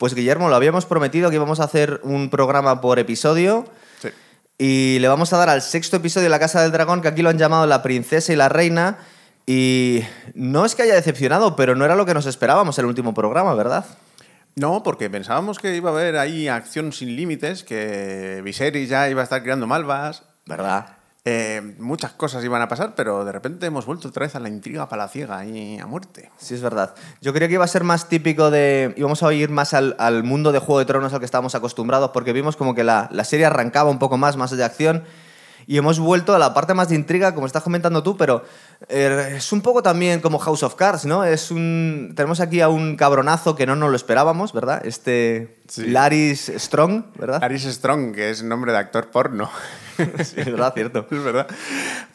Pues Guillermo, lo habíamos prometido que íbamos a hacer un programa por episodio. Sí. Y le vamos a dar al sexto episodio de La Casa del Dragón, que aquí lo han llamado La Princesa y la Reina. Y no es que haya decepcionado, pero no era lo que nos esperábamos el último programa, ¿verdad? No, porque pensábamos que iba a haber ahí acción sin límites, que Viserys ya iba a estar creando malvas, ¿Verdad? Eh, muchas cosas iban a pasar, pero de repente hemos vuelto otra vez a la intriga palaciega y a muerte. Sí, es verdad. Yo creo que iba a ser más típico de. íbamos a ir más al, mundo de Juego de Tronos al que estábamos acostumbrados, porque vimos como que la, la serie arrancaba un poco más, más de acción. Y hemos vuelto a la parte más de intriga, como estás comentando tú, pero eh, es un poco también como House of Cards, ¿no? Es un, tenemos aquí a un cabronazo que no nos lo esperábamos, ¿verdad? Este Sí. Laris Strong, ¿verdad? Aris Strong, que es nombre de actor porno. Sí, es verdad, cierto. es verdad.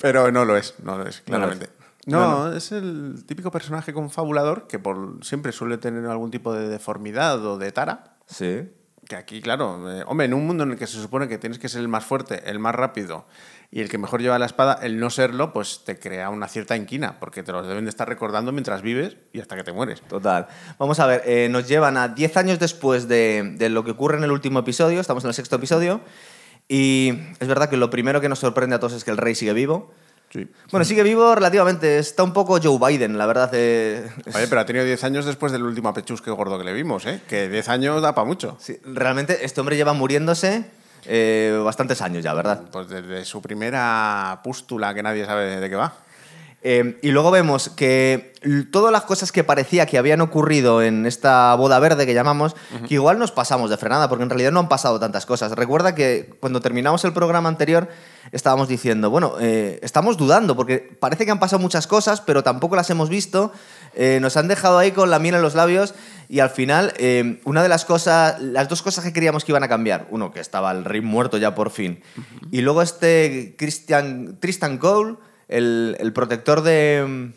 Pero no lo es, no lo es, No lo es. claramente. No, es el típico personaje confabulador que por siempre suele tener algún tipo de deformidad o de tara. Sí. Que aquí, claro, eh, hombre, en un mundo en el que se supone que tienes que ser el más fuerte, el más rápido y el que mejor lleva la espada, el no serlo, pues te crea una cierta inquina, porque te lo deben de estar recordando mientras vives y hasta que te mueres. Total. Vamos a ver, eh, nos llevan a 10 años después de, de lo que ocurre en el último episodio, estamos en el sexto episodio, y es verdad que lo primero que nos sorprende a todos es que el rey sigue vivo. Sí. Bueno, sigue vivo relativamente, está un poco Joe Biden, la verdad. eh, Oye, pero ha tenido 10 años después del último apechusque gordo que le vimos, ¿eh? Que 10 años da para mucho. sí, realmente este hombre lleva muriéndose eh, bastantes años ya, ¿verdad? Pues desde su primera pústula que nadie sabe de qué va. Eh, y luego vemos que todas las cosas que parecía que habían ocurrido en esta boda verde que llamamos, que igual nos pasamos de frenada, porque en realidad no han pasado tantas cosas. Recuerda que cuando terminamos el programa anterior estábamos diciendo, bueno, eh, estamos dudando, porque parece que han pasado muchas cosas, pero tampoco las hemos visto. Eh, nos han dejado ahí con la miel en los labios y al final eh, una de las cosas, las dos cosas que creíamos que iban a cambiar, uno que estaba el rey muerto ya por fin, y luego este Christian, Tristan Cole, el, el protector de,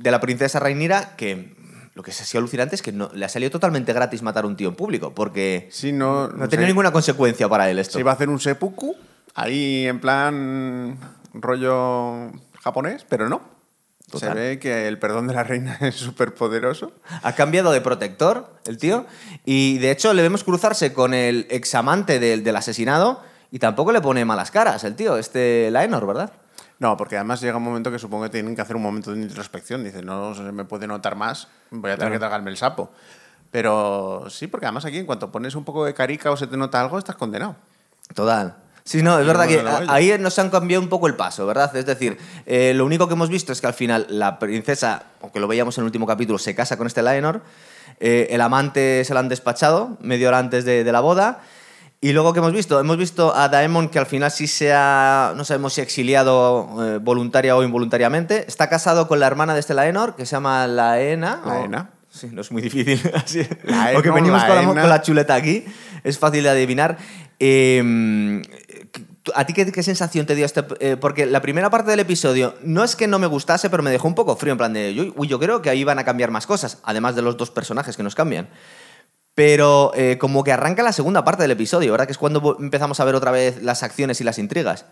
de la princesa Rhaenyra, que lo que se ha sido alucinante es que no, le ha salido totalmente gratis matar a un tío en público, porque Sí, no, no tenía ninguna consecuencia para él esto. Se iba a hacer un seppuku, ahí en plan rollo japonés, pero no. Total. Se ve que el perdón de la reina es súper poderoso. Ha cambiado de protector el tío y de hecho le vemos cruzarse con el examante del, del asesinado y tampoco le pone malas caras el tío, este Laenor, ¿verdad? No, porque además llega un momento que supongo que tienen que hacer un momento de introspección. Dice, no se me puede notar más, voy a tener que tragarme el sapo. Pero sí, porque además aquí en cuanto pones un poco de carica o se te nota algo, estás condenado. Total. Sí, no, es verdad que ahí nos han cambiado un poco el paso, ¿verdad? Es decir, eh, lo único que hemos visto es que al final la princesa, aunque lo veíamos en el último capítulo, se casa con este Laenor, eh, el amante se lo han despachado media hora antes de, de la boda, y luego que hemos visto, hemos visto a Daemon que al final sí se ha, no sabemos si exiliado eh, voluntaria o involuntariamente, está casado con la hermana de este Laenor, que se llama Laena. o- Laena. Sí, no es muy difícil. Así. Laena, Porque venimos con la, Laena. con la chuleta aquí. Es fácil de adivinar. Eh, ¿A ti qué, qué sensación te dio este? eh, porque la primera parte del episodio no es que no me gustase, pero me dejó un poco frío, en plan de, uy, yo creo que ahí van a cambiar más cosas, además de los dos personajes que nos cambian. Pero eh, como que arranca la segunda parte del episodio, ¿verdad? Que es cuando empezamos a ver otra vez las acciones y las intrigas.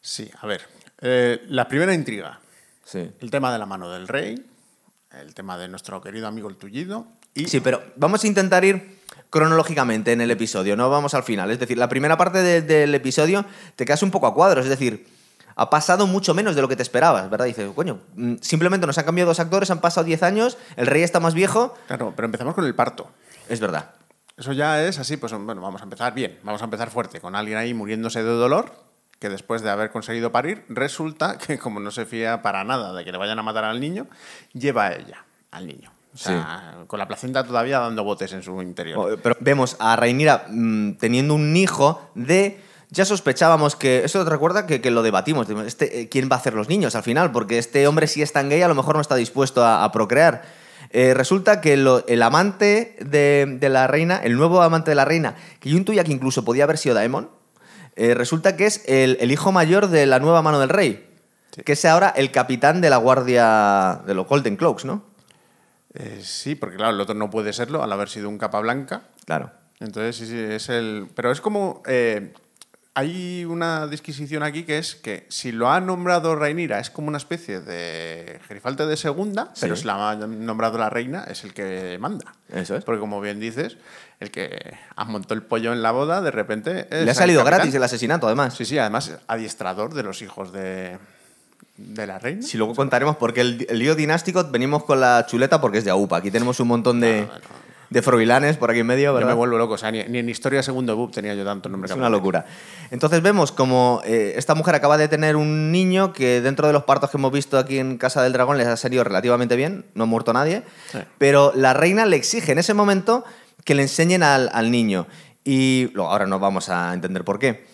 Sí, a ver. eh, la primera intriga. Sí. El tema de la mano del rey, el tema de nuestro querido amigo el tullido. Y Sí, pero vamos a intentar ir cronológicamente en el episodio, no vamos al final. Es decir, la primera parte de- del episodio te quedas un poco a cuadros, es decir, ha pasado mucho menos de lo que te esperabas, ¿verdad? Dices, coño, mm, simplemente nos han cambiado dos actores, han pasado 10 años, el rey está más viejo, Claro, pero empezamos con el parto. Es verdad. Eso ya es así, pues bueno, vamos a empezar bien, vamos a empezar fuerte, con alguien ahí muriéndose de dolor, que después de haber conseguido parir, resulta que como no se fía para nada de que le vayan a matar al niño, lleva a ella, al niño. O sea, con la placenta todavía dando botes en su interior. O- Pero vemos a Rhaenyra mm, teniendo un hijo de... Ya sospechábamos que... Eso te recuerda que, que lo debatimos. Este, eh, ¿Quién va a hacer los niños al final? Porque este hombre si es tan gay a lo mejor no está dispuesto a, a procrear. Eh, resulta que lo- el amante de, de la reina, el nuevo amante de la reina, que yo intuía que incluso podía haber sido Daemon, eh, resulta que es el, el hijo mayor de la nueva mano del rey. Sí. Que es ahora el capitán de la guardia de los Golden Cloaks, ¿no? Eh, sí, porque claro, el otro no puede serlo al haber sido un capa blanca. Claro. Entonces, sí, sí, es el. Pero es como. eh, hay una disquisición aquí que es que si lo ha nombrado Rhaenyra es como una especie de gerifalte de segunda, pero si la ha nombrado la reina es el que manda. Eso es. Porque como bien dices, el que montado el pollo en la boda, de repente... Le ha salido capitán. gratis el asesinato, además. Sí, sí, además adiestrador de los hijos de, de la reina. Si luego contaremos, porque el, el lío dinástico venimos con la chuleta porque es de AUPA. Aquí tenemos un montón de, de froilanes por aquí en medio, Yo ¿verdad? me vuelvo loco, o sea, ni, ni en Historia Segundo Book tenía yo tanto nombre. Es una locura. Entonces vemos como eh, esta mujer acaba de tener un niño que dentro de los partos que hemos visto aquí en Casa del Dragón les ha salido relativamente bien, no ha muerto nadie, Sí. pero la reina le exige en ese momento que le enseñen al, al niño. Y luego, ahora no vamos a entender por qué.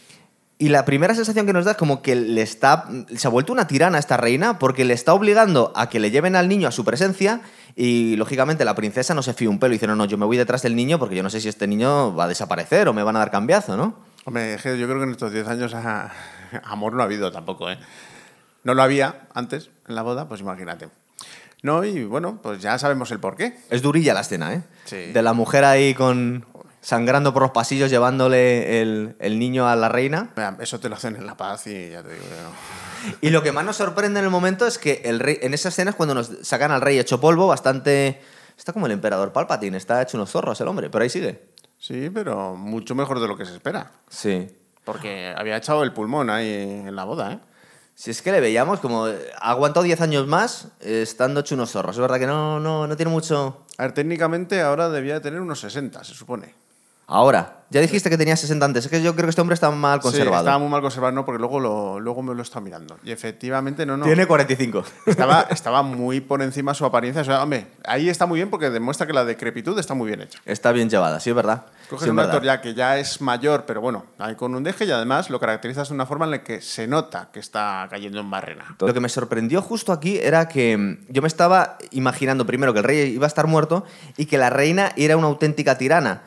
Y la primera sensación que nos da es como que le está, se ha vuelto una tirana esta reina porque le está obligando a que le lleven al niño a su presencia y lógicamente la princesa no se fía un pelo y dice, no, no, yo me voy detrás del niño porque yo no sé si este niño va a desaparecer o me van a dar cambiazo, ¿no? Hombre, yo creo que en estos 10 años ah, amor no ha habido tampoco, ¿eh? No lo había antes en la boda, pues imagínate. No, y bueno, pues ya sabemos el porqué. Es durilla la escena, ¿eh? Sí. De la mujer ahí con sangrando por los pasillos llevándole el, el niño a la reina. Eso te lo hacen en La Paz y ya te digo que no. Y lo que más nos sorprende en el momento es que el rey, en esa escena es cuando nos sacan al rey hecho polvo, bastante... Está como el emperador Palpatine, está hecho unos zorros el hombre, pero ahí sigue. Sí, pero mucho mejor de lo que se espera. Sí. Porque había echado el pulmón ahí en la boda, ¿eh? Si es que le veíamos como... Ha aguantado 10 años más eh, estando hecho unos zorros. Es verdad que no, no, no tiene mucho... A ver, técnicamente ahora debía de tener unos 60, se supone. Ahora, ya dijiste que tenía 60 antes. Es que yo creo que este hombre está mal Sí, conservado. estaba muy mal conservado, no, porque luego, lo, luego me lo está mirando. Y efectivamente, no, no. Tiene 45. Estaba, estaba muy por encima su apariencia. O sea, hombre, ahí está muy bien porque demuestra que la decrepitud está muy bien hecha. Está bien llevada, sí, es verdad. Coges Sí, es un verdad. actor ya que ya es mayor, pero bueno, ahí con un deje y además lo caracterizas de una forma en la que se nota que está cayendo en barrena. Lo que me sorprendió justo aquí era que mm, yo me estaba imaginando primero que el rey iba a estar muerto y que la reina era una auténtica tirana.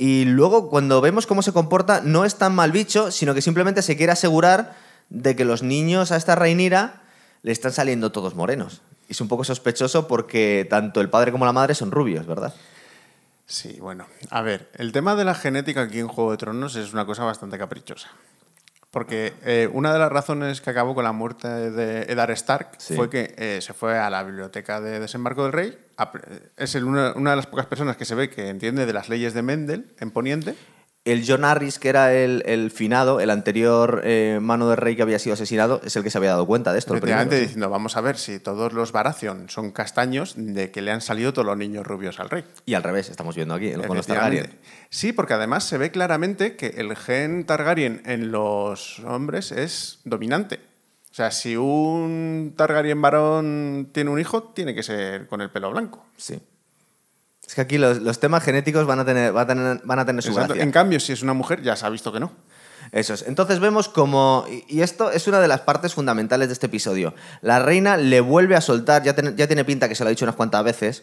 Y luego cuando vemos cómo se comporta, no es tan mal bicho, sino que simplemente se quiere asegurar de que los niños a esta reinira le están saliendo todos morenos. Es un poco sospechoso porque tanto el padre como la madre son rubios, ¿verdad? Sí, bueno. A ver, el tema de la genética aquí en Juego de Tronos es una cosa bastante caprichosa. Porque eh, una de las razones que acabó con la muerte de Eddard Stark Sí. fue que eh, se fue a la biblioteca de desembarco del rey. a- Es el- una, una de las pocas personas que se ve que entiende de las leyes de Mendel en Poniente. El John Harris, que era el, el finado, el anterior eh, mano del rey que había sido asesinado, es el que se había dado cuenta de esto. Efectivamente, diciendo, vamos a ver si todos los Baratheon son castaños, de que le han salido todos los niños rubios al rey. Y al revés, estamos viendo aquí, con los. Targaryen. Sí, porque además se ve claramente que el gen Targaryen en los hombres es dominante. O sea, si un Targaryen varón tiene un hijo, tiene que ser con el pelo blanco. Sí. Es que aquí los, los temas genéticos van a tener, van a tener, van a tener su Exacto. gracia. En cambio, si es una mujer, ya se ha visto que no. Eso es. Entonces vemos como. y- esto es una de las partes fundamentales de este episodio. La reina le vuelve a soltar, ya, tiene- ya tiene pinta que se lo ha dicho unas cuantas veces.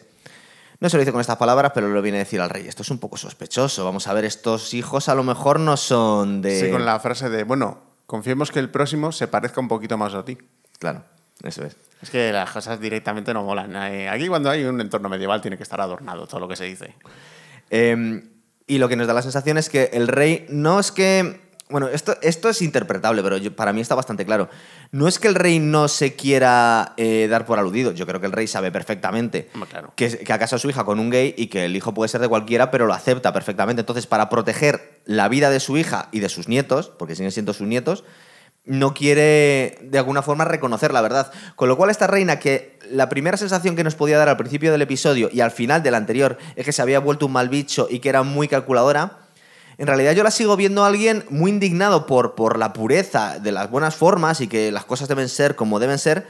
No se lo dice con estas palabras, pero lo viene a decir al rey. Esto es un poco sospechoso. Vamos a ver, estos hijos a lo mejor no son de. Sí, con la frase de, bueno, confiemos que el próximo se parezca un poquito más a ti. Claro, eso es. Es que las cosas directamente no molan. Eh, Aquí cuando hay un entorno medieval tiene que estar adornado todo lo que se dice. Eh, y lo que nos da la sensación es que el rey no es que. Bueno, esto, esto es interpretable, pero yo- para mí está bastante claro. No es que el rey no se quiera eh, dar por aludido. Yo creo que el rey sabe perfectamente claro. que, que ha casado a su hija con un gay y que el hijo puede ser de cualquiera, pero lo acepta perfectamente. Entonces, para proteger la vida de su hija y de sus nietos, porque siguen siendo sus nietos, no quiere de alguna forma reconocer la verdad. Con lo cual esta reina que la primera sensación que nos podía dar al principio del episodio y al final del anterior es que se había vuelto un mal bicho y que era muy calculadora, en realidad yo la sigo viendo a alguien muy indignado por, por la pureza de las buenas formas y que las cosas deben ser como deben ser,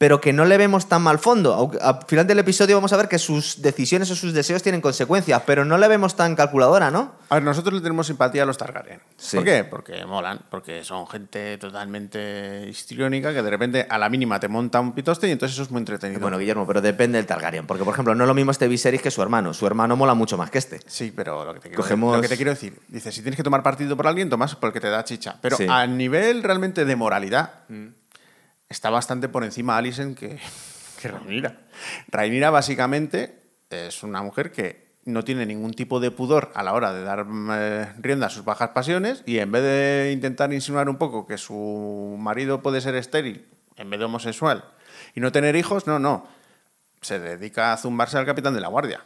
pero que no le vemos tan mal fondo. Al final del episodio vamos a ver que sus decisiones o sus deseos tienen consecuencias, pero no le vemos tan calculadora, ¿no? A ver, nosotros le tenemos simpatía a los Targaryen. Sí. ¿Por qué? Porque molan, porque son gente totalmente histriónica que de repente a la mínima te monta un pitoste y entonces eso es muy entretenido. Bueno, Guillermo, pero depende del Targaryen. Porque, por ejemplo, no es lo mismo este Viserys que su hermano. Su hermano mola mucho más que este. Sí, pero lo que, te quiero, Cogemos- lo que te quiero decir, dice, si tienes que tomar partido por alguien, tomas porque te da chicha. Pero Sí. a nivel realmente de moralidad, está bastante por encima Alicent que, que Rhaenyra. Rhaenyra básicamente es una mujer que no tiene ningún tipo de pudor a la hora de dar eh, rienda a sus bajas pasiones y en vez de intentar insinuar un poco que su marido puede ser estéril en vez de homosexual y no tener hijos, no, no. Se dedica a zumbarse al capitán de la guardia.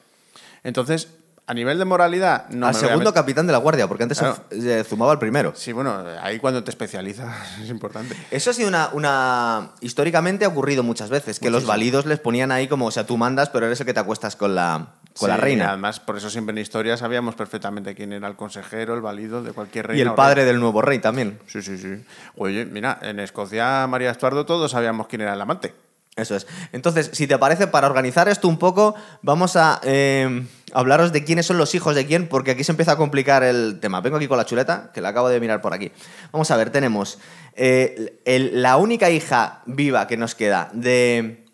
Entonces, a nivel de moralidad, no al me voy a segundo met- capitán de la guardia, porque antes Claro. se zumaba al primero. Sí, bueno, ahí cuando te especializas es importante. Eso ha sido una, una- Históricamente ha ocurrido muchas veces, que los Muchísimo. válidos les ponían ahí como, o sea, tú mandas, pero eres el que te acuestas con la, con la Sí, reina. Además, por eso siempre en historia sabíamos perfectamente quién era el consejero, el válido de cualquier reina. Y el o padre rey. del nuevo rey también. Sí, sí, sí. Oye, mira, en Escocia, María Estuardo, todos sabíamos quién era el amante. Eso es. Entonces, si te parece, para organizar esto un poco, vamos a eh, hablaros de quiénes son los hijos de quién, porque aquí se empieza a complicar el tema. Vengo aquí con la chuleta, que la acabo de mirar por aquí. Vamos a ver, tenemos eh, la única hija viva que nos queda de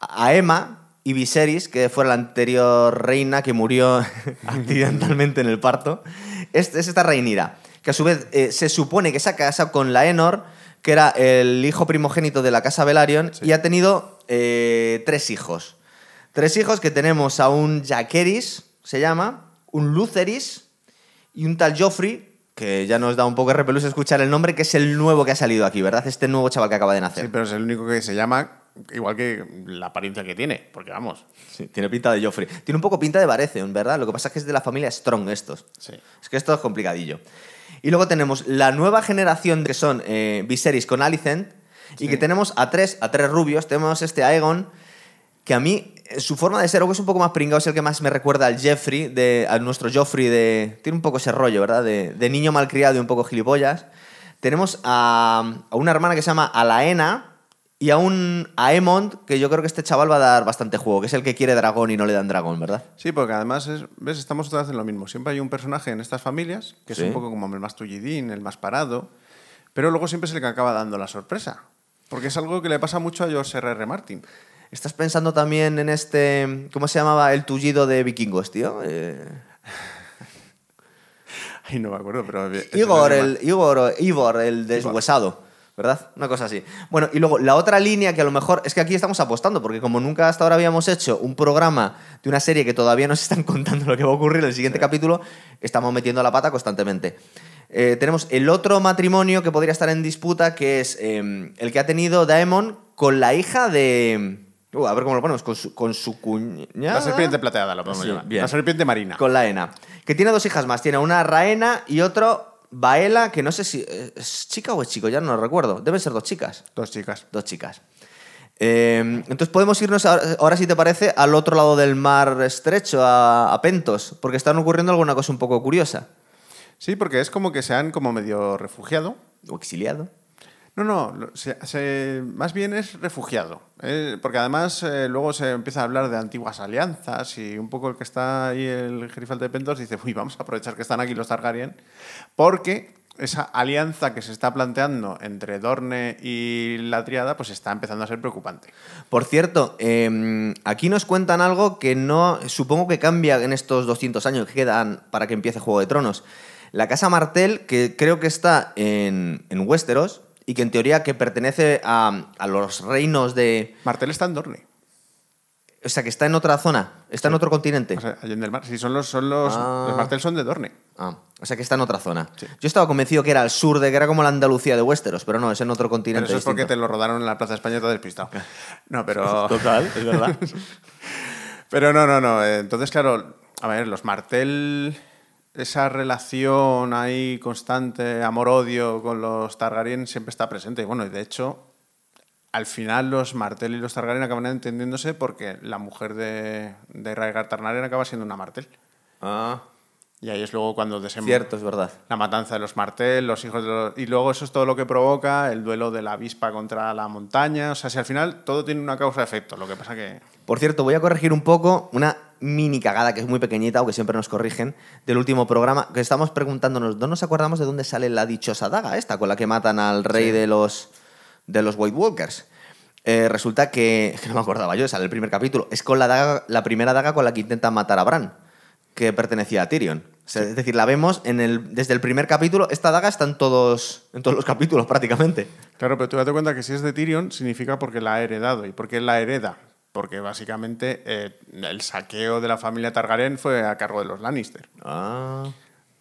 Aema y Viserys, que fue la anterior reina que murió accidentalmente en el parto. Es, es esta Reinira, que a su vez eh, se supone que se ha casado con Laenor, que era el hijo primogénito de la casa Velaryon, y ha tenido eh, tres hijos. Tres hijos que tenemos a un Jaqueris, se llama, un Luceris y un tal Joffrey, que ya nos da un poco de repelús escuchar el nombre, que es el nuevo que ha salido aquí, ¿verdad? Este nuevo chaval que acaba de nacer. Sí, pero es el único que se llama igual que la apariencia que tiene, porque vamos. Sí, tiene pinta de Joffrey. Tiene un poco pinta de Baratheon, ¿verdad? Lo que pasa es que es de la familia Strong estos. Sí. Es que esto es complicadillo. Y luego tenemos la nueva generación que son eh, Viserys con Alicent y que tenemos a tres, a tres rubios. Tenemos este Aegon, que a mí eh, su forma de ser o es un poco más pringado, es el que más me recuerda al Jeffrey, de, a nuestro Joffrey de... Tiene un poco ese rollo, ¿verdad? De, de niño malcriado y un poco gilipollas. Tenemos a, a una hermana que se llama Alaena y a un Aemond, que yo creo que este chaval va a dar bastante juego, que es el que quiere dragón y no le dan dragón, ¿verdad? Sí, porque además, es- ves, estamos otra vez en lo mismo. Siempre hay un personaje en estas familias que Sí. es un poco como el más tullidín, el más parado, pero luego siempre es el que acaba dando la sorpresa. Porque es algo que le pasa mucho a George R.R. Martin. ¿Estás pensando también en este. ¿Cómo se llamaba el tullido de vikingos, tío? Eh, Ay, no me acuerdo, pero... es Igor, el, Igor, Ivor, el deshuesado. ¿Verdad? Una cosa así. Bueno, y luego la otra línea que a lo mejor es que aquí estamos apostando, porque como nunca hasta ahora habíamos hecho un programa de una serie que todavía nos están contando lo que va a ocurrir en el siguiente capítulo, estamos metiendo la pata constantemente. Eh, tenemos el otro matrimonio que podría estar en disputa, que es eh, el que ha tenido Daemon con la hija de. Uh, a ver cómo lo ponemos, con su, con su cuñada. La serpiente plateada, la podemos Sí, llamar. bien. La serpiente marina. Con la Ena. Que tiene dos hijas más. Tiene una Raena y otro Baela, que no sé si eh, es chica o es chico, ya no lo recuerdo. Deben ser dos chicas. Dos chicas. Dos chicas. Eh, entonces podemos irnos ahora, ahora, si te parece, al otro lado del mar estrecho, a, a Pentos, porque están ocurriendo alguna cosa un poco curiosa. Sí, porque es como que se han como medio refugiado. O exiliado. No, no, más bien es refugiado. eh, porque además eh, luego se empieza a hablar de antiguas alianzas y un poco el que está ahí, el Gerifalte de Pentos, dice, uy, vamos a aprovechar que están aquí los Targaryen, porque esa alianza que se está planteando entre Dorne y la Triada, pues está empezando a ser preocupante. Por cierto, eh, aquí nos cuentan algo que no. Supongo que cambia en estos 200 años que quedan para que empiece Juego de Tronos. La casa Martel, que creo que está en, en Westeros y que en teoría que pertenece a, a los reinos de. Martel está en Dorne. O sea, que está en otra zona, está en otro continente. O sea, allende el mar. Sí, son los, son los, Ah. los Martel son de Dorne. Ah, o sea, que está en otra zona. Sí. Yo estaba convencido que era al sur, de que era como la Andalucía de Westeros, pero no, es en otro Pero continente. eso es porque te lo rodaron en la Plaza de España has despistado. No, pero... Total, es verdad. Pero no, no, no. Entonces, claro, a ver, los Martel, esa relación ahí constante, amor-odio con los Targaryen siempre está presente. Y bueno, y de hecho, al final los Martel y los Targaryen acaban entendiéndose porque la mujer de, de Rhaegar Targaryen acaba siendo una Martel. ah, Y ahí es luego cuando desemboca cierto, es verdad. la matanza de los Martel, los hijos de los... Y luego eso es todo lo que provoca el duelo de la avispa contra la montaña. O sea, si al final todo tiene una causa-efecto. Lo que pasa que... Por cierto, voy a corregir un poco una mini cagada que es muy pequeñita, aunque siempre nos corrigen, del último programa, que estamos preguntándonos, ¿no nos acordamos de dónde sale la dichosa daga esta con la que matan al rey Sí. de los de los White Walkers? Eh, resulta que, que no me acordaba yo, sale el primer capítulo, es con la, daga, la primera daga con la que intentan matar a Bran, que pertenecía a Tyrion. O sea, es decir, la vemos en el, desde el primer capítulo, esta daga está en todos, en todos los capítulos prácticamente. Claro, pero tú date cuenta que si es de Tyrion significa porque la ha heredado. ¿Y por qué la hereda? Porque básicamente eh, el saqueo de la familia Targaryen fue a cargo de los Lannister. Ah.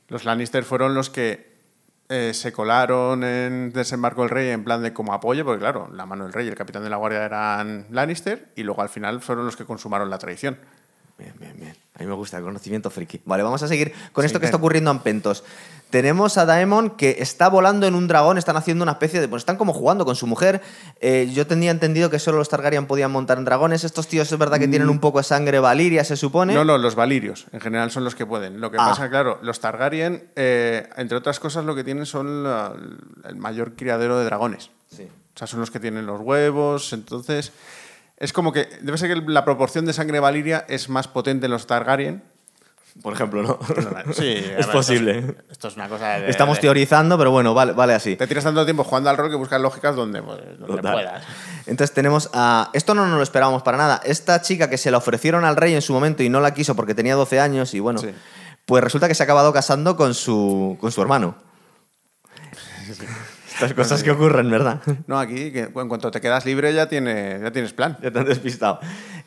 Los Lannister fueron los que eh, se colaron en Desembarco del Rey en plan de como apoyo, porque claro, la mano del rey y el capitán de la guardia eran Lannister, y luego al final fueron los que consumaron la traición. Bien, bien, bien. A mí me gusta el conocimiento friki. Vale, vamos a seguir con Sí, esto que bien. está ocurriendo en Pentos. Tenemos a Daemon que está volando en un dragón, están haciendo una especie de... Pues están como jugando con su mujer. Eh, yo tenía entendido que solo los Targaryen podían montar en dragones. Estos tíos es verdad que tienen un poco de sangre valiria, se supone. Mm. No, no, los valirios en general son los que pueden. Lo que Ah. pasa, claro, los Targaryen, eh, entre otras cosas, lo que tienen son la- el mayor criadero de dragones. Sí. O sea, son los que tienen los huevos, entonces... Es como que debe ser que la proporción de sangre valiria es más potente en los Targaryen. Por ejemplo, ¿no? Sí, es ver, esto posible. Esto es una cosa de... Estamos de- teorizando, pero bueno, vale, vale así. Te tiras tanto tiempo jugando al rol que buscas lógicas donde, pues, donde puedas. Entonces tenemos a... Esto no nos lo esperábamos para nada. Esta chica que se la ofrecieron al rey en su momento y no la quiso porque tenía 12 años y bueno, Sí. pues resulta que se ha acabado casando con su, con su hermano. Estas cosas que ocurren, ¿verdad? No, aquí, que en cuanto te quedas libre ya, tiene, ya tienes plan. Ya te han despistado.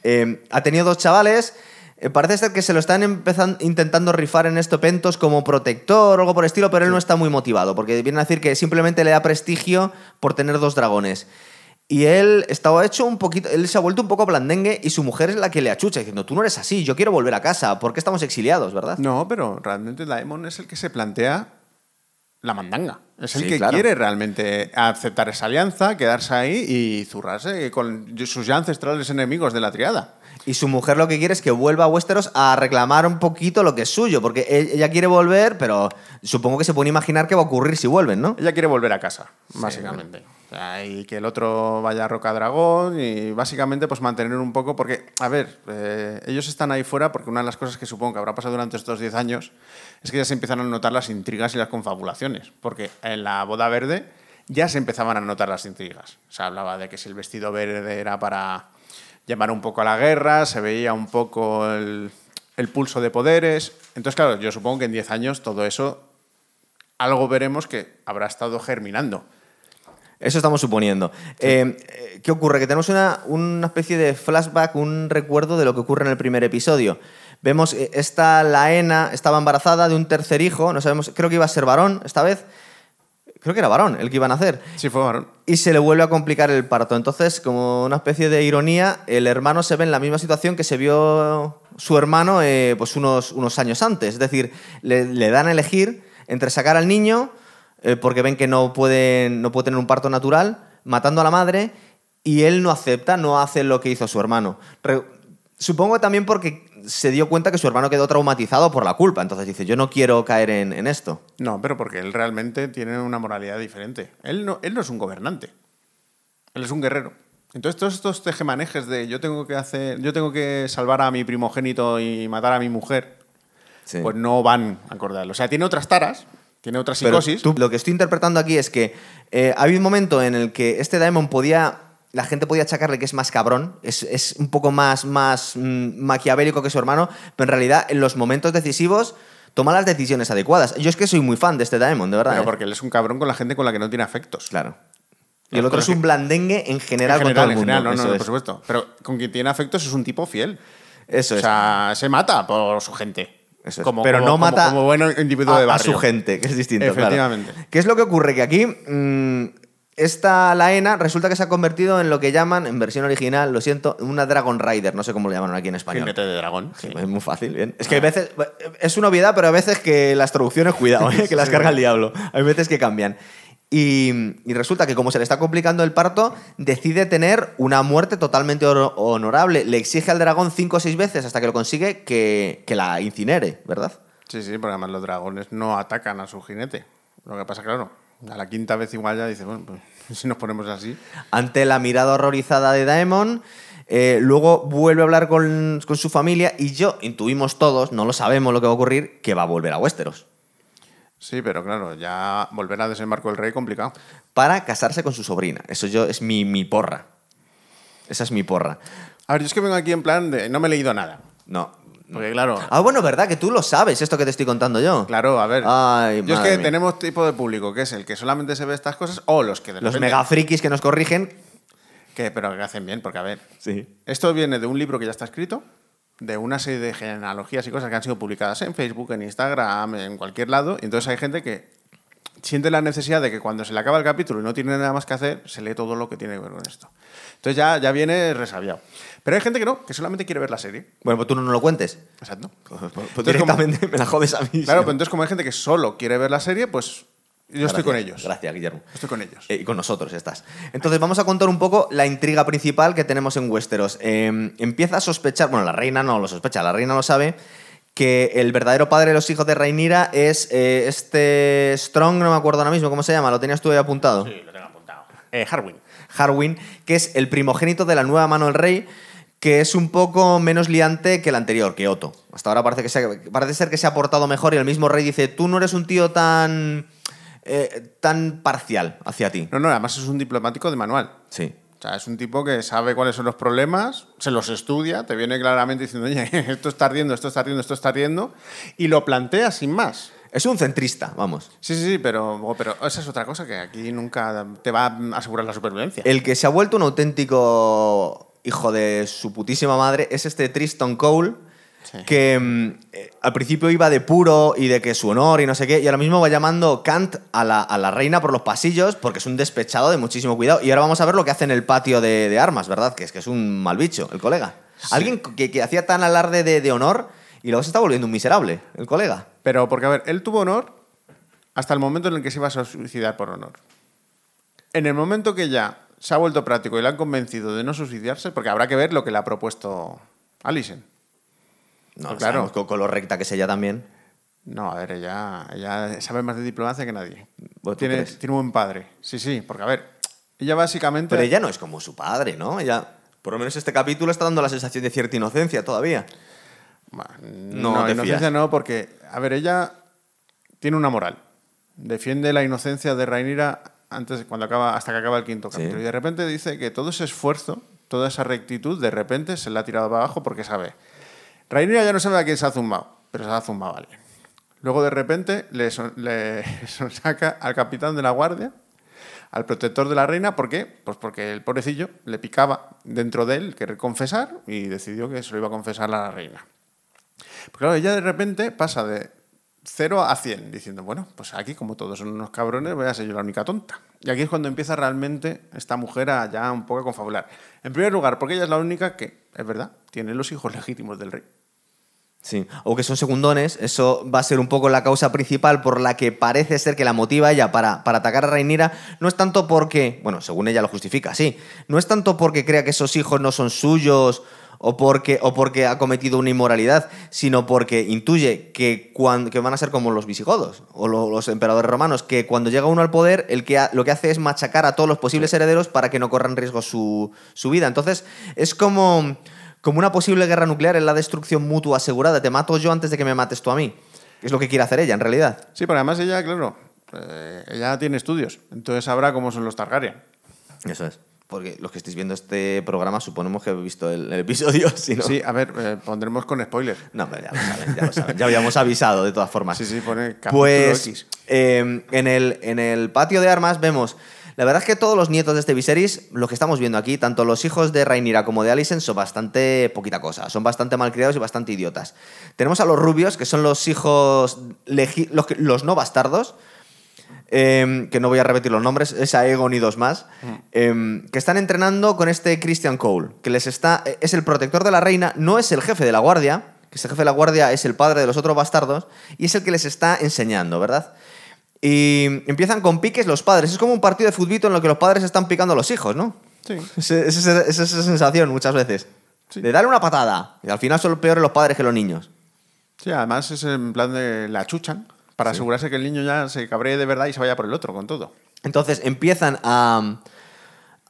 Eh, ha tenido dos chavales. eh, parece ser que se lo están empezando, intentando rifar en esto Pentos como protector o algo por el estilo, pero él no está muy motivado, porque viene a decir que simplemente le da prestigio por tener dos dragones. Y él estaba hecho un poquito, él se ha vuelto un poco blandengue y su mujer es la que le achucha, diciendo, tú no eres así, yo quiero volver a casa, ¿por qué estamos exiliados, verdad? No, pero realmente Daemon es el que se plantea la mandanga. Es el Sí, que claro. quiere realmente aceptar esa alianza, quedarse ahí y zurrarse con sus ya ancestrales enemigos de la triada. Y su mujer lo que quiere es que vuelva a Westeros a reclamar un poquito lo que es suyo, porque e- ella quiere volver, pero supongo que se puede imaginar qué va a ocurrir si vuelven, ¿no? Ella quiere volver a casa, básicamente. Y que el otro vaya a Roca Dragón y básicamente pues mantener un poco, porque, a ver, eh, ellos están ahí fuera porque una de las cosas que supongo que habrá pasado durante estos 10 años es que ya se empiezan a notar las intrigas y las confabulaciones, porque en la boda verde ya se empezaban a notar las intrigas. Se hablaba de que si el vestido verde era para llamar un poco a la guerra, se veía un poco el, el pulso de poderes. Entonces, claro, yo supongo que en 10 años todo eso algo veremos que habrá estado germinando. Eso estamos suponiendo. Eh, eh, ¿Qué ocurre? Que tenemos una, una especie de flashback, un recuerdo de lo que ocurre en el primer episodio. Vemos, eh, esta Laena estaba embarazada de un tercer hijo, no sabemos, creo que iba a ser varón esta vez. Creo que era varón el que iban a hacer. Sí, fue varón. Y se le vuelve a complicar el parto. Entonces, como una especie de ironía, el hermano se ve en la misma situación que se vio su hermano eh, pues unos, unos años antes. Es decir, le, le dan a elegir entre sacar al niño, eh, porque ven que no puede, no puede tener un parto natural, matando a la madre, y él no acepta, no hace lo que hizo su hermano. Re- supongo que también porque se dio cuenta que su hermano quedó traumatizado por la culpa. Entonces dice, yo no quiero caer en, en esto. No, pero porque él realmente tiene una moralidad diferente. Él no, él no es un gobernante. Él es un guerrero. Entonces, todos estos tejemanejes de yo tengo que hacer, yo tengo que salvar a mi primogénito y matar a mi mujer, Sí. pues no van a acordarlo. O sea, tiene otras taras, tiene Pero psicosis. tú- lo que estoy interpretando aquí es que eh, hay un momento en el que este Daemon podía. La gente podía achacarle que es más cabrón, es, es un poco más, más mm, maquiavélico que su hermano, pero en realidad en los momentos decisivos toma las decisiones adecuadas. Yo es que soy muy fan de este Daemon, de verdad. Pero ¿eh? porque él es un cabrón con la gente con la que no tiene afectos. Claro. Y el otro es un blandengue en general, en con todo general, el en mundo. general, no, no, no, por supuesto. Pero con quien tiene afectos es un tipo fiel. Eso o es. sea, se mata por su gente. Eso es. Como, pero como- no mata como buen individuo a, de a barrio. su gente, que es distinto. claro. Efectivamente. ¿Qué es lo que ocurre? Que aquí mm, esta Laena resulta que se ha convertido en lo que llaman, en versión original, lo siento, una Dragon Rider, no sé cómo lo llaman aquí en español. Jinete de dragón. Sí, Es muy fácil, bien. Es que hay veces. Es una obviedad, pero a veces que las traducciones, cuidado, ¿eh? que las carga el diablo. Hay veces que cambian. Y, y resulta que, como se le está complicando el parto, decide tener una muerte totalmente honorable. Le exige al dragón cinco o seis veces hasta que lo consigue que, que la incinere, ¿verdad? Sí, sí, porque además los dragones no atacan a su jinete. Lo que pasa, claro, a la quinta vez igual ya dice, bueno, pues si nos ponemos así. Ante la mirada horrorizada de Daemon, eh, luego vuelve a hablar con, con su familia y yo, intuimos todos, no lo sabemos lo que va a ocurrir, que va a volver a Westeros. Sí, pero claro, ya volver a desembarco del rey complicado. para casarse con su sobrina. Eso yo es mi, mi porra. Esa es mi porra. A ver, yo es que vengo aquí en plan de no me he leído nada. No. Porque claro, Ah, bueno, verdad que tú lo sabes, esto que te estoy contando yo. claro, a ver. Ay, yo es que mía. tenemos tipo de público que es el que solamente se ve estas cosas o los que de Los repente- mega frikis que nos corrigen. Que, pero que hacen bien, porque a ver, Sí. esto viene de un libro que ya está escrito, de una serie de genealogías y cosas que han sido publicadas en Facebook, en Instagram, en cualquier lado. Y entonces hay gente que siente la necesidad de que cuando se le acaba el capítulo y no tiene nada más que hacer, se lee todo lo que tiene que ver con esto. Entonces ya, ya viene resabiado. Pero hay gente que no, que solamente quiere ver la serie. Bueno, pues tú no nos lo cuentes. Exacto. Pues, pues Entonces, directamente me la jodes a mí. Claro, pero entonces como hay gente que solo quiere ver la serie, pues yo estoy con ellos. Gracias, Guillermo. Estoy con ellos. Eh, y con nosotros estás. Entonces vamos a contar un poco la intriga principal que tenemos en Westeros. Eh, empieza a sospechar, bueno, la reina no lo sospecha, la reina lo sabe, que el verdadero padre de los hijos de Rhaenyra es eh, este Strong, no me acuerdo ahora mismo cómo se llama, lo tenías tú ahí apuntado. Sí, lo tengo apuntado. Eh, Harwin. Harwin, que es el primogénito de la nueva mano del rey, que es un poco menos liante que el anterior, que Otto. Hasta ahora parece, que se, parece ser que se ha portado mejor y el mismo rey dice, tú no eres un tío tan, eh, tan parcial hacia ti. No, no, además es un diplomático de manual. Sí. O sea, es un tipo que sabe cuáles son los problemas, se los estudia, te viene claramente diciendo, oye, esto está ardiendo, esto está ardiendo, esto está ardiendo, y lo plantea sin más. Es un centrista, vamos. Sí, sí, sí, pero, pero esa es otra cosa que aquí nunca te va a asegurar la supervivencia. El que se ha vuelto un auténtico hijo de su putísima madre es este Tristan Cole, Sí. que mm, eh, al principio iba de puro y de que su honor y no sé qué, y ahora mismo va llamando Kant a la, a la reina por los pasillos porque es un despechado de muchísimo cuidado. Y ahora vamos a ver lo que hace en el patio de, de armas, ¿verdad? Que es que es un mal bicho, el colega. Alguien que, que hacía tan alarde de, de honor y luego se está volviendo un miserable, el colega. Pero porque, a ver, él tuvo honor hasta el momento en el que se iba a suicidar por honor. En el momento que ya se ha vuelto práctico y le han convencido de no suicidarse, porque habrá que ver lo que le ha propuesto Alison. No, Pues claro. Con, con lo recta que es ella también. No, a ver, ella, ella sabe más de diplomacia que nadie. ¿Tú Tiene, tiene un buen padre. Sí, sí, porque a ver, ella básicamente... Pero ella no es como su padre, ¿no? Ella, por lo menos este capítulo está dando la sensación de cierta inocencia todavía. No No, te inocencia fías. no, porque, a ver, ella tiene una moral. Defiende la inocencia de Rhaenyra antes, cuando acaba, hasta que acaba el quinto Sí. capítulo. Y de repente dice que todo ese esfuerzo, toda esa rectitud, de repente se la ha tirado para abajo porque sabe. Rhaenyra ya no sabe a quién se ha zumbado, pero se ha zumbado a alguien. Luego de repente le, son- le saca al capitán de la guardia, al protector de la reina, ¿por qué? Pues porque el pobrecillo le picaba dentro de él querer confesar y decidió que se lo iba a confesar a la reina. Pues claro, ella de repente pasa de 0 a 100, diciendo, bueno, pues aquí como todos son unos cabrones, voy a ser yo la única tonta. Y aquí es cuando empieza realmente esta mujer a ya un poco a confabular. En primer lugar, porque ella es la única que, es verdad, tiene los hijos legítimos del rey. Sí. O que son segundones, eso va a ser un poco la causa principal por la que parece ser que la motiva ella para, para atacar a Rhaenyra. No es tanto porque, bueno, según ella lo justifica, sí. No es tanto porque crea que esos hijos no son suyos o porque, o porque ha cometido una inmoralidad, sino porque intuye que, cuan- que van a ser como los visigodos o lo- los emperadores romanos, que cuando llega uno al poder, el que ha- lo que hace es machacar a todos los posibles herederos para que no corran riesgo su, su vida. Entonces, es como, como una posible guerra nuclear en la destrucción mutua asegurada. Te mato yo antes de que me mates tú a mí. Es lo que quiere hacer ella, en realidad. Sí, pero además ella, claro, eh, ella tiene estudios, entonces sabrá cómo son los Targaryen. Eso es. Porque los que estéis viendo este programa suponemos que habéis visto el, el episodio, si no... Sí, a ver, eh, pondremos con spoiler. No, pero ya lo saben, ya lo saben. Ya habíamos avisado, de todas formas. Sí, sí, pone capítulo Pues X. eh, en, el, en el patio de armas vemos. La verdad es que todos los nietos de este Viserys, lo que estamos viendo aquí, tanto los hijos de Rhaenyra como de Alicent, son bastante poquita cosa. Son bastante malcriados y bastante idiotas. Tenemos a los rubios, que son los hijos. los, que- los no bastardos. eh, que no voy a repetir los nombres, es Aegon y dos más, eh, que están entrenando con este Christian Cole, que les está, es el protector de la reina, no es el jefe de la guardia, que ese jefe de la guardia es el padre de los otros bastardos, y es el que les está enseñando, ¿verdad? Y empiezan con piques los padres, es como un partido de fútbol en lo que los padres están picando a los hijos, ¿no? Sí. Ese- esa es esa sensación muchas veces. Sí. De darle una patada, y al final son peores los padres que los niños. Sí, además es en plan de la chuchan, para asegurarse que el niño ya se cabree de verdad y se vaya por el otro con todo. Entonces empiezan a,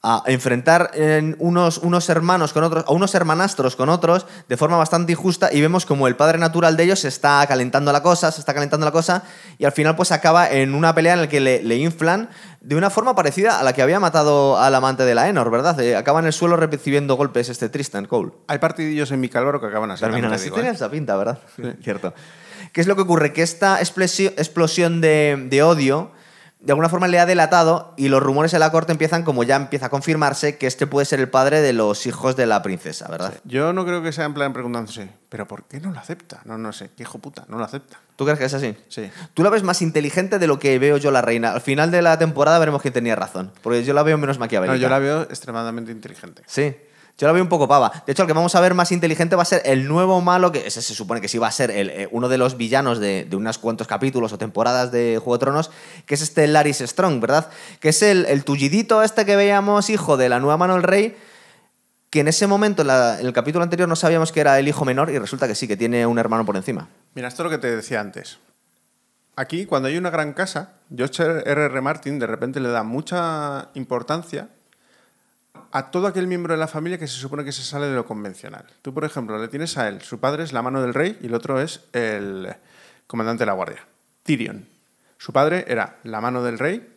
a enfrentar en unos, unos hermanos con otros, a unos hermanastros con otros de forma bastante injusta y vemos como el padre natural de ellos se está calentando la cosa, se está calentando la cosa y al final pues acaba en una pelea en la que le, le inflan de una forma parecida a la que había matado al amante de la Enor, ¿verdad? Eh, acaba en el suelo recibiendo golpes este Tristan Cole. Hay partidillos en mi Calvaro que acaban así. Terminan así, ¿eh? esa pinta, ¿verdad? Cierto. ¿Qué es lo que ocurre? Que esta explosión de, de odio de alguna forma le ha delatado y los rumores en la corte empiezan, como ya empieza a confirmarse, que este puede ser el padre de los hijos de la princesa, ¿verdad? Yo no creo que sea en plan preguntándose, ¿pero por qué no lo acepta? No, no sé, qué hijo puta, no lo acepta. ¿Tú crees que es así? Sí. Tú la ves más inteligente de lo que veo yo la reina. Al final de la temporada veremos quién tenía razón, porque yo la veo menos maquiavélica. No, yo la veo extremadamente inteligente. Sí. Yo la veo un poco pava. De hecho, el que vamos a ver más inteligente va a ser el nuevo malo, que ese se supone que sí va a ser el, eh, uno de los villanos de, unos cuantos capítulos o temporadas de Juego de Tronos, que es este Laris Strong, ¿verdad? Que es el, el tullidito este que veíamos, hijo de la nueva mano del rey, que en ese momento, en, el capítulo anterior, no sabíamos que era el hijo menor y resulta que sí, que tiene un hermano por encima. Mira, esto es lo que te decía antes. Aquí, cuando hay una gran casa, George R. R. Martin de repente le da mucha importancia a todo aquel miembro de la familia que se supone que se sale de lo convencional. Tú, por ejemplo, le tienes a él, su padre es la mano del rey y el otro es el comandante de la guardia, Tyrion. Su padre era la mano del rey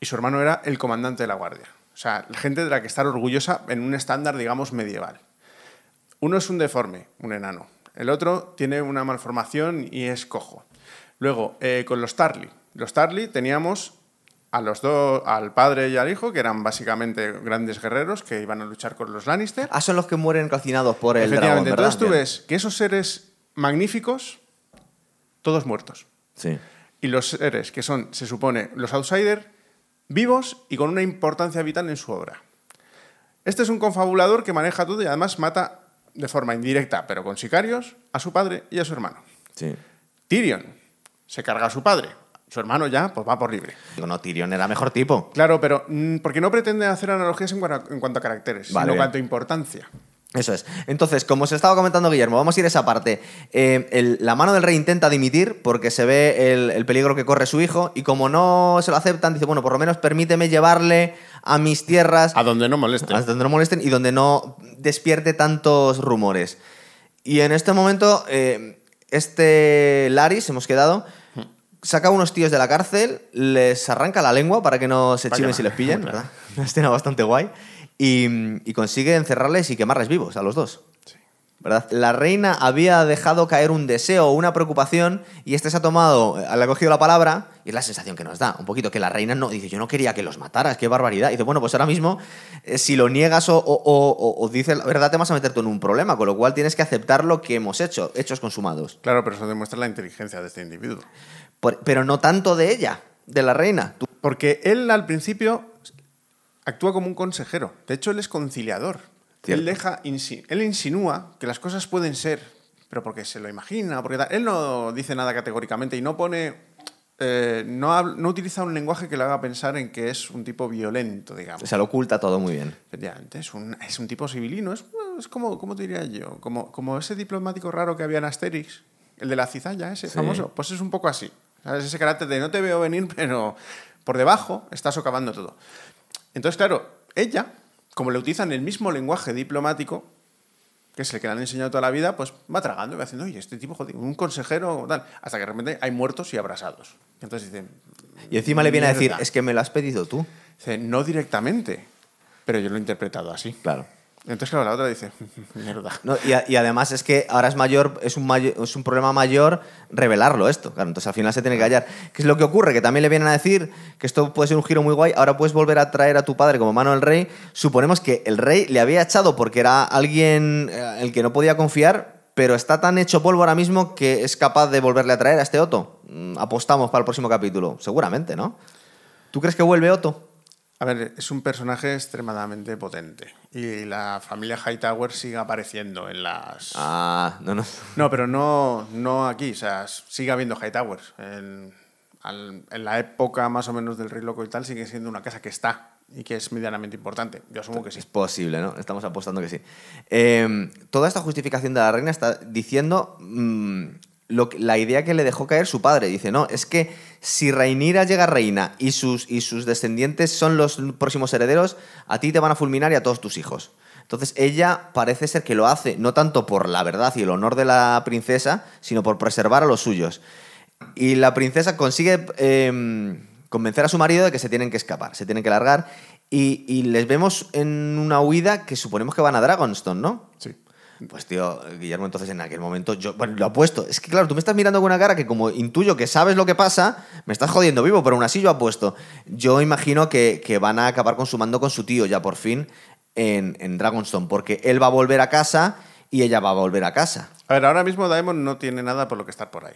y su hermano era el comandante de la guardia. O sea, gente de la que estar orgullosa en un estándar, digamos, medieval. Uno es un deforme, un enano. El otro tiene una malformación y es cojo. Luego, eh, con los Tarly. Los Tarly teníamos a los dos, al padre y al hijo, que eran básicamente grandes guerreros que iban a luchar con los Lannister. Ah, son los que mueren calcinados por el Efectivamente. dragón, ¿verdad? Entonces tú ves que esos seres magníficos, todos muertos. Sí. Y los seres que son, se supone, los outsiders, vivos y con una importancia vital en su obra. Este es un confabulador que maneja todo y además mata de forma indirecta, pero con sicarios, a su padre y a su hermano. Sí. Tyrion se carga a su padre, su hermano ya pues va por libre. Digo, no, Tyrion era mejor tipo. Claro, pero mm, porque no pretende hacer analogías en, cuanto a, en cuanto a caracteres, Vale, sino en cuanto a importancia. Eso es. Entonces, como se estaba comentando Guillermo, vamos a ir a esa parte. Eh, el- la mano del rey intenta dimitir porque se ve el, el peligro que corre su hijo y como no se lo aceptan, dice, bueno, por lo menos permíteme llevarle a mis tierras A donde no moleste. hasta donde no molesten y donde no despierte tantos rumores. Y en este momento, eh, este Laris, hemos quedado, saca a unos tíos de la cárcel, les arranca la lengua para que no se que si les pillen. ¿verdad? Una escena bastante guay. Y, y consigue encerrarles y quemarles vivos a los dos. ¿Verdad? La reina había dejado caer un deseo o una preocupación y este se ha tomado, eh, le ha cogido la palabra y es la sensación que nos da, un poquito que la reina no dice, yo no quería que los mataras, qué barbaridad. Y dice, bueno, pues ahora mismo, eh, si lo niegas o, o, o- o- o dices la verdad, te vas a meter tú en un problema, con lo cual tienes que aceptar lo que hemos hecho, hechos consumados. Claro, pero eso demuestra la inteligencia de este individuo. Por- pero no tanto de ella, de la reina. Tú- Porque él al principio actúa como un consejero. De hecho, él es conciliador. Cierto. Él, deja, él insinúa que las cosas pueden ser, pero porque se lo imagina, porque tal. Él no dice nada categóricamente y no pone... eh, no, no utiliza un lenguaje que le haga pensar en que es un tipo violento, digamos. o sea, lo oculta todo muy bien. Efectivamente, es un, es un tipo civilino, es, es como, ¿cómo te diría yo? Como, como ese diplomático raro que había en Asterix, el de la cizalla, ese Sí. famoso. Pues es un poco así. ¿Sabes? Ese carácter de no te veo venir, pero por debajo está socavando todo. Entonces, claro, ella, como le utilizan el mismo lenguaje diplomático, que es el que le han enseñado toda la vida, pues va tragando y va haciendo, oye, este tipo, joder, un consejero, tal, hasta que de repente hay muertos y abrasados. Entonces dicen, Y encima le viene a decir, es que me lo has pedido tú. Dice, no directamente, pero yo lo he interpretado así. Claro. Entonces, claro, la otra dice, mierda. No, y, además es que ahora es mayor, es un, es un problema mayor revelarlo esto. Claro, entonces al final se tiene que callar. ¿Qué es lo que ocurre? Que también le vienen a decir que esto puede ser un giro muy guay. Ahora puedes volver a traer a tu padre como mano del rey. Suponemos que el rey le había echado porque era alguien eh, el que no podía confiar, pero está tan hecho polvo ahora mismo que es capaz de volverle a traer a este Otto. Mm, Apostamos para el próximo capítulo. Seguramente, ¿no? ¿Tú crees que vuelve Otto? A ver, es un personaje extremadamente potente. Y la familia Hightower sigue apareciendo en las... Ah, no, no. No, pero no, no aquí. O sea, sigue habiendo Hightowers. En, al- en la época más o menos del Rey Loco y tal, sigue siendo una casa que está y que es medianamente importante. Yo asumo que sí. Es posible, ¿no? Estamos apostando que sí. Eh, toda esta justificación de la reina está diciendo mm, lo que- la idea que le dejó caer su padre. Dice, no, es que si Rhaenyra llega reina y sus, y sus descendientes son los próximos herederos, a ti te van a fulminar y a todos tus hijos. Entonces ella parece ser que lo hace no tanto por la verdad y el honor de la princesa, sino por preservar a los suyos. Y la princesa consigue eh, convencer a su marido de que se tienen que escapar, se tienen que largar. Y, y les vemos en una huida que suponemos que van a Dragonstone, ¿no? Sí. Pues tío, Guillermo, entonces en aquel momento yo, bueno, lo apuesto. Es que claro, tú me estás mirando con una cara que como intuyo que sabes lo que pasa, me estás jodiendo vivo, pero aún así yo apuesto. Yo imagino que, que van a acabar consumando con su tío ya por fin en, en Dragonstone, porque él va a volver a casa y ella va a volver a casa. A ver, ahora mismo Daemon no tiene nada por lo que estar por ahí.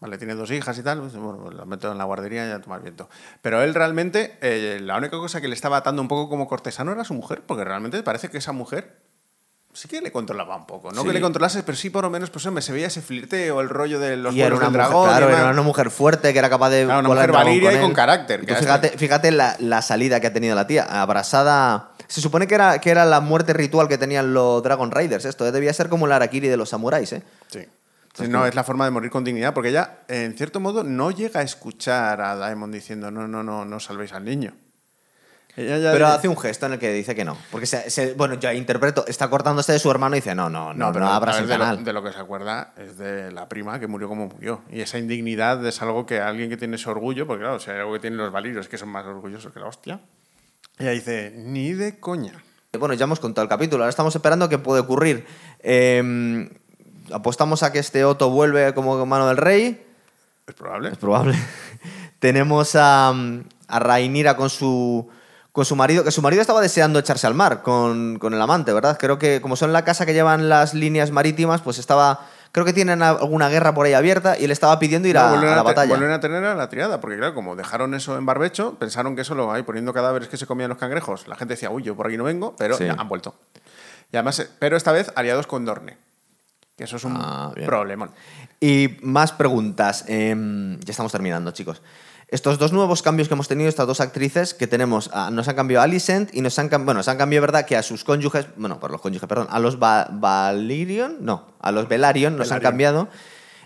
Vale, tiene dos hijas y tal, pues, bueno, pues lo meto en la guardería y a tomar viento. Pero él realmente, eh, la única cosa que le estaba atando un poco como cortesano era su mujer, porque realmente parece que esa mujer sí que le controlaba un poco. No Sí. que le controlase, pero sí por lo menos, pues hombre, se veía ese flirte o el rollo de los y era una, del mujer, dragón. claro, era una mujer fuerte que era capaz de. Claro, una volar mujer valiria y con carácter, Y tú hasta- fíjate, fíjate la, la salida que ha tenido la tía, abrazada. Se supone que era, que era la muerte ritual que tenían los Dragon Raiders. Esto ¿eh? debía ser como el Arakiri de los samuráis, ¿eh? Sí. Sí, no, es la forma de morir con dignidad, porque ella, en cierto modo, no llega a escuchar a Daemon diciendo, no, no, no, no salvéis al niño. Ella ya Pero hace un gesto en el que dice que no. Porque, se- se- bueno, yo interpreto, está cortándose de su hermano y dice, no, no, no, no, pero abras a el de, lo, canal. de lo que se acuerda es de la prima que murió como murió. Y esa indignidad es algo que alguien que tiene ese orgullo, porque claro, si hay algo que tienen los valirios que son más orgullosos que la hostia. Ella dice, ni de coña. Bueno, ya hemos contado el capítulo, ahora estamos esperando qué puede ocurrir. Eh, apostamos a que este Otto vuelve como mano del rey. Es probable. Es probable. Tenemos a, a Rhaenyra con su, con su marido, que su marido estaba deseando echarse al mar con, con el amante, ¿verdad? Creo que como son la casa que llevan las líneas marítimas, pues estaba... Creo que tienen alguna guerra por ahí abierta y él estaba pidiendo ir a, No, vuelven a la batalla. vuelven a tener a la triada, porque claro, como dejaron eso en barbecho, pensaron que solo ahí poniendo cadáveres que se comían los cangrejos. La gente decía, uy, yo por aquí no vengo, pero Sí. ya han vuelto. Y además, eh, pero esta vez aliados con Dorne. Que eso es un Ah, problemón. Y más preguntas. Em, ya estamos terminando, chicos. Estos dos nuevos cambios que hemos tenido, estas dos actrices que tenemos, a- nos han cambiado a Alicent y nos han cambiado, bueno, nos han cambiado, ¿verdad? Que a sus cónyuges, bueno, por los cónyuges, perdón, a los Va- Valyrion, no, a los Velaryon nos han cambiado.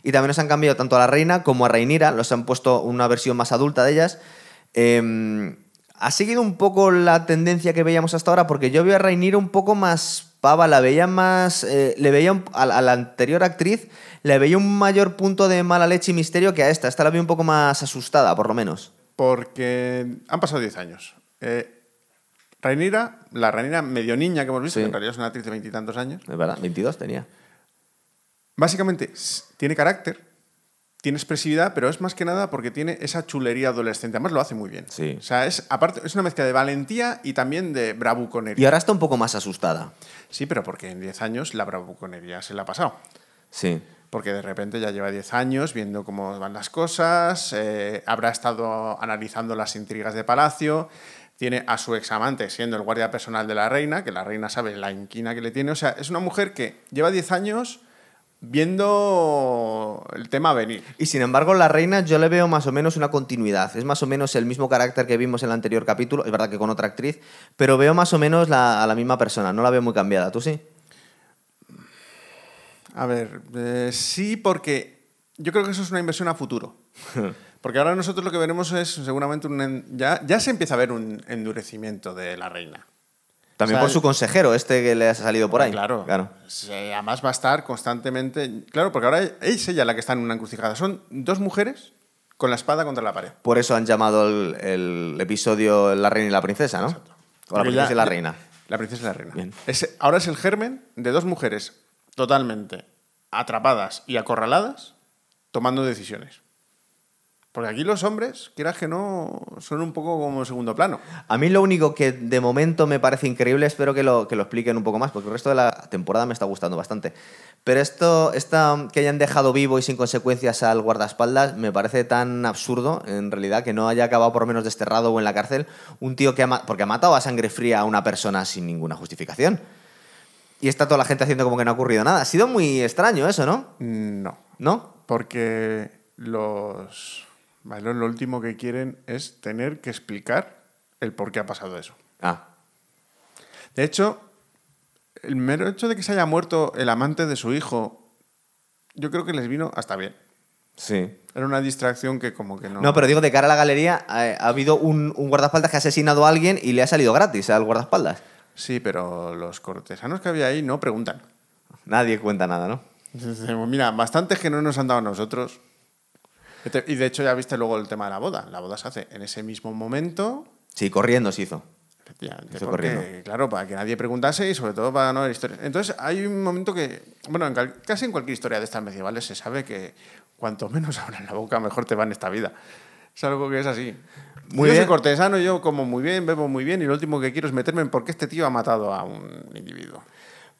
Y también nos han cambiado tanto a la reina como a Rhaenyra, los han puesto una versión más adulta de ellas. Em, ha seguido un poco la tendencia que veíamos hasta ahora, porque yo veo a Rhaenyra un poco más pava, la veía más. eh, le veía un- a, la- a la anterior actriz, le veía un mayor punto de mala leche y misterio que a esta. Esta la veo un poco más asustada, por lo menos. Porque han pasado 10 años. Eh, Rhaenyra, la Rhaenyra medio niña que hemos visto, Sí. que en realidad es una actriz de veintitantos años, Es verdad, 22 tenía. básicamente tiene carácter, tiene expresividad, pero es más que nada porque tiene esa chulería adolescente. Además lo hace muy bien. Sí. O sea, es, aparte, es una mezcla de valentía y también de bravuconería. Y ahora está un poco más asustada. Sí, pero porque en 10 años la bravuconería se la ha pasado. Sí. Porque de repente ya lleva 10 años viendo cómo van las cosas, eh, habrá estado analizando las intrigas de Palacio, tiene a su examante siendo el guardia personal de la reina, que la reina sabe la inquina que le tiene. O sea, es una mujer que lleva 10 años viendo el tema venir. Y sin embargo, la reina yo le veo más o menos una continuidad. Es más o menos el mismo carácter que vimos en el anterior capítulo. Es verdad que con otra actriz, pero veo más o menos la- a la misma persona. No la veo muy cambiada. ¿Tú sí? A ver, eh, sí, porque yo creo que eso es una inversión a futuro. Porque ahora nosotros lo que veremos es seguramente un... en- Ya, ya se empieza a ver un endurecimiento de la reina. También O sea, por su consejero, este que le ha salido por ahí. Claro. además va a estar constantemente. Claro, porque ahora es ella la que está en una encrucijada. Son dos mujeres con la espada contra la pared. Por eso han llamado el, el episodio La reina y la princesa, ¿no? O la princesa ya- y la reina. La princesa y la reina. Bien. Es- ahora es el germen de dos mujeres totalmente atrapadas y acorraladas tomando decisiones. Porque aquí los hombres, quieras que no, son un poco como segundo plano. A mí lo único que de momento me parece increíble, espero que lo, que lo expliquen un poco más, porque el resto de la temporada me está gustando bastante. Pero esto, esta, que hayan dejado vivo y sin consecuencias al guardaespaldas, me parece tan absurdo, en realidad, que no haya acabado por menos desterrado o en la cárcel un tío que ha, porque ha matado a sangre fría a una persona sin ninguna justificación. Y está toda la gente haciendo como que no ha ocurrido nada. Ha sido muy extraño eso, ¿no? No. ¿No? Porque los Bailón lo último que quieren es tener que explicar el por qué ha pasado eso. Ah, De hecho, el mero hecho de que se haya muerto el amante de su hijo, yo creo que les vino hasta bien. sí. Era una distracción que como que no... No, pero digo, de cara a la galería, eh, ha habido un, un guardaespaldas que ha asesinado a alguien y le ha salido gratis al guardaespaldas. Sí, pero los cortesanos que había ahí no preguntan. Nadie cuenta nada, ¿no? Mira, bastantes que no nos han dado a nosotros. Y de hecho ya viste luego el tema de la boda. La boda se hace en ese mismo momento. Sí, corriendo se hizo. Porque, corriendo. claro, para que nadie preguntase y sobre todo para no haber historias. Entonces, hay un momento que, bueno, en cal- casi en cualquier historia de estas medievales se sabe que cuanto menos abras la boca, mejor te va en esta vida. Es algo que es así. Muy yo bien. soy cortesano, yo como muy bien, bebo muy bien y lo último que quiero es meterme en por qué este tío ha matado a un individuo.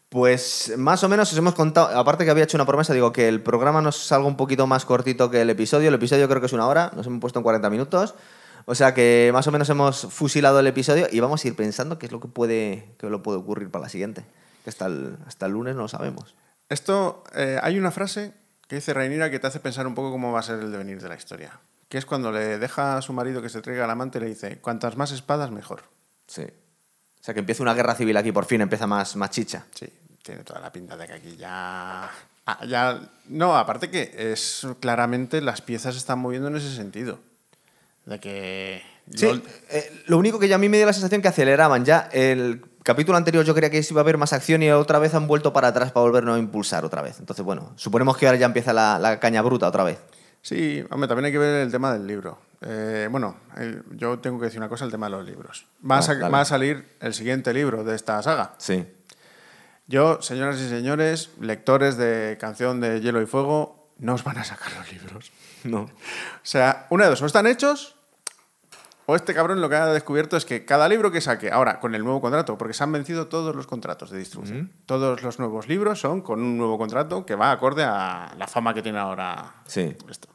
Pues más o menos os hemos contado, aparte que había hecho una promesa, digo que el programa nos salga un poquito más cortito que el episodio. El episodio creo que es una hora, nos hemos puesto en 40 minutos. O sea que más o menos hemos fusilado el episodio y vamos a ir pensando qué es lo que puede, qué lo puede ocurrir para la siguiente. Que hasta el, hasta el lunes no lo sabemos. Esto, eh, hay una frase que dice Rhaenyra que te hace pensar un poco cómo va a ser el devenir de la historia. Que es cuando le deja a su marido que se traiga al amante y le dice, cuantas más espadas, mejor. Sí. O sea que empieza una guerra civil aquí, por fin empieza más, más chicha. Sí, tiene toda la pinta de que aquí ya... Ah, ya... No, aparte que es claramente las piezas se están moviendo en ese sentido. De que... Sí, Lol- eh, lo único que ya a mí me dio la sensación que aceleraban ya. El capítulo anterior yo creía que iba a haber más acción y otra vez han vuelto para atrás para volvernos a impulsar otra vez. Entonces, bueno, suponemos que ahora ya empieza la, la caña bruta otra vez. Sí, hombre, también hay que ver el tema del libro. Eh, bueno, el- yo tengo que decir una cosa, el tema de los libros. Va, a Ah, va a salir el siguiente libro de esta saga. Sí. Yo, señoras y señores, lectores de Canción de Hielo y Fuego, no os van a sacar los libros. No. O sea, una de dos, o están hechos, o este cabrón lo que ha descubierto es que cada libro que saque, ahora con el nuevo contrato, porque se han vencido todos los contratos de distribución, todos los nuevos libros son con un nuevo contrato que va acorde a la fama que tiene ahora Sí. esto.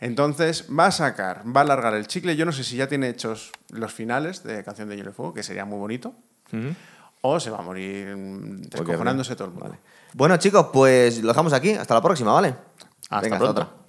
Entonces va a sacar, va a alargar el chicle. Yo no sé si ya tiene hechos los finales de Canción de Hielo y Fuego, que sería muy bonito, o se va a morir mm, descojonándose todo el mundo. Vale. Bueno, chicos, pues lo dejamos aquí. Hasta la próxima, ¿vale? Hasta Venga, pronto. otra.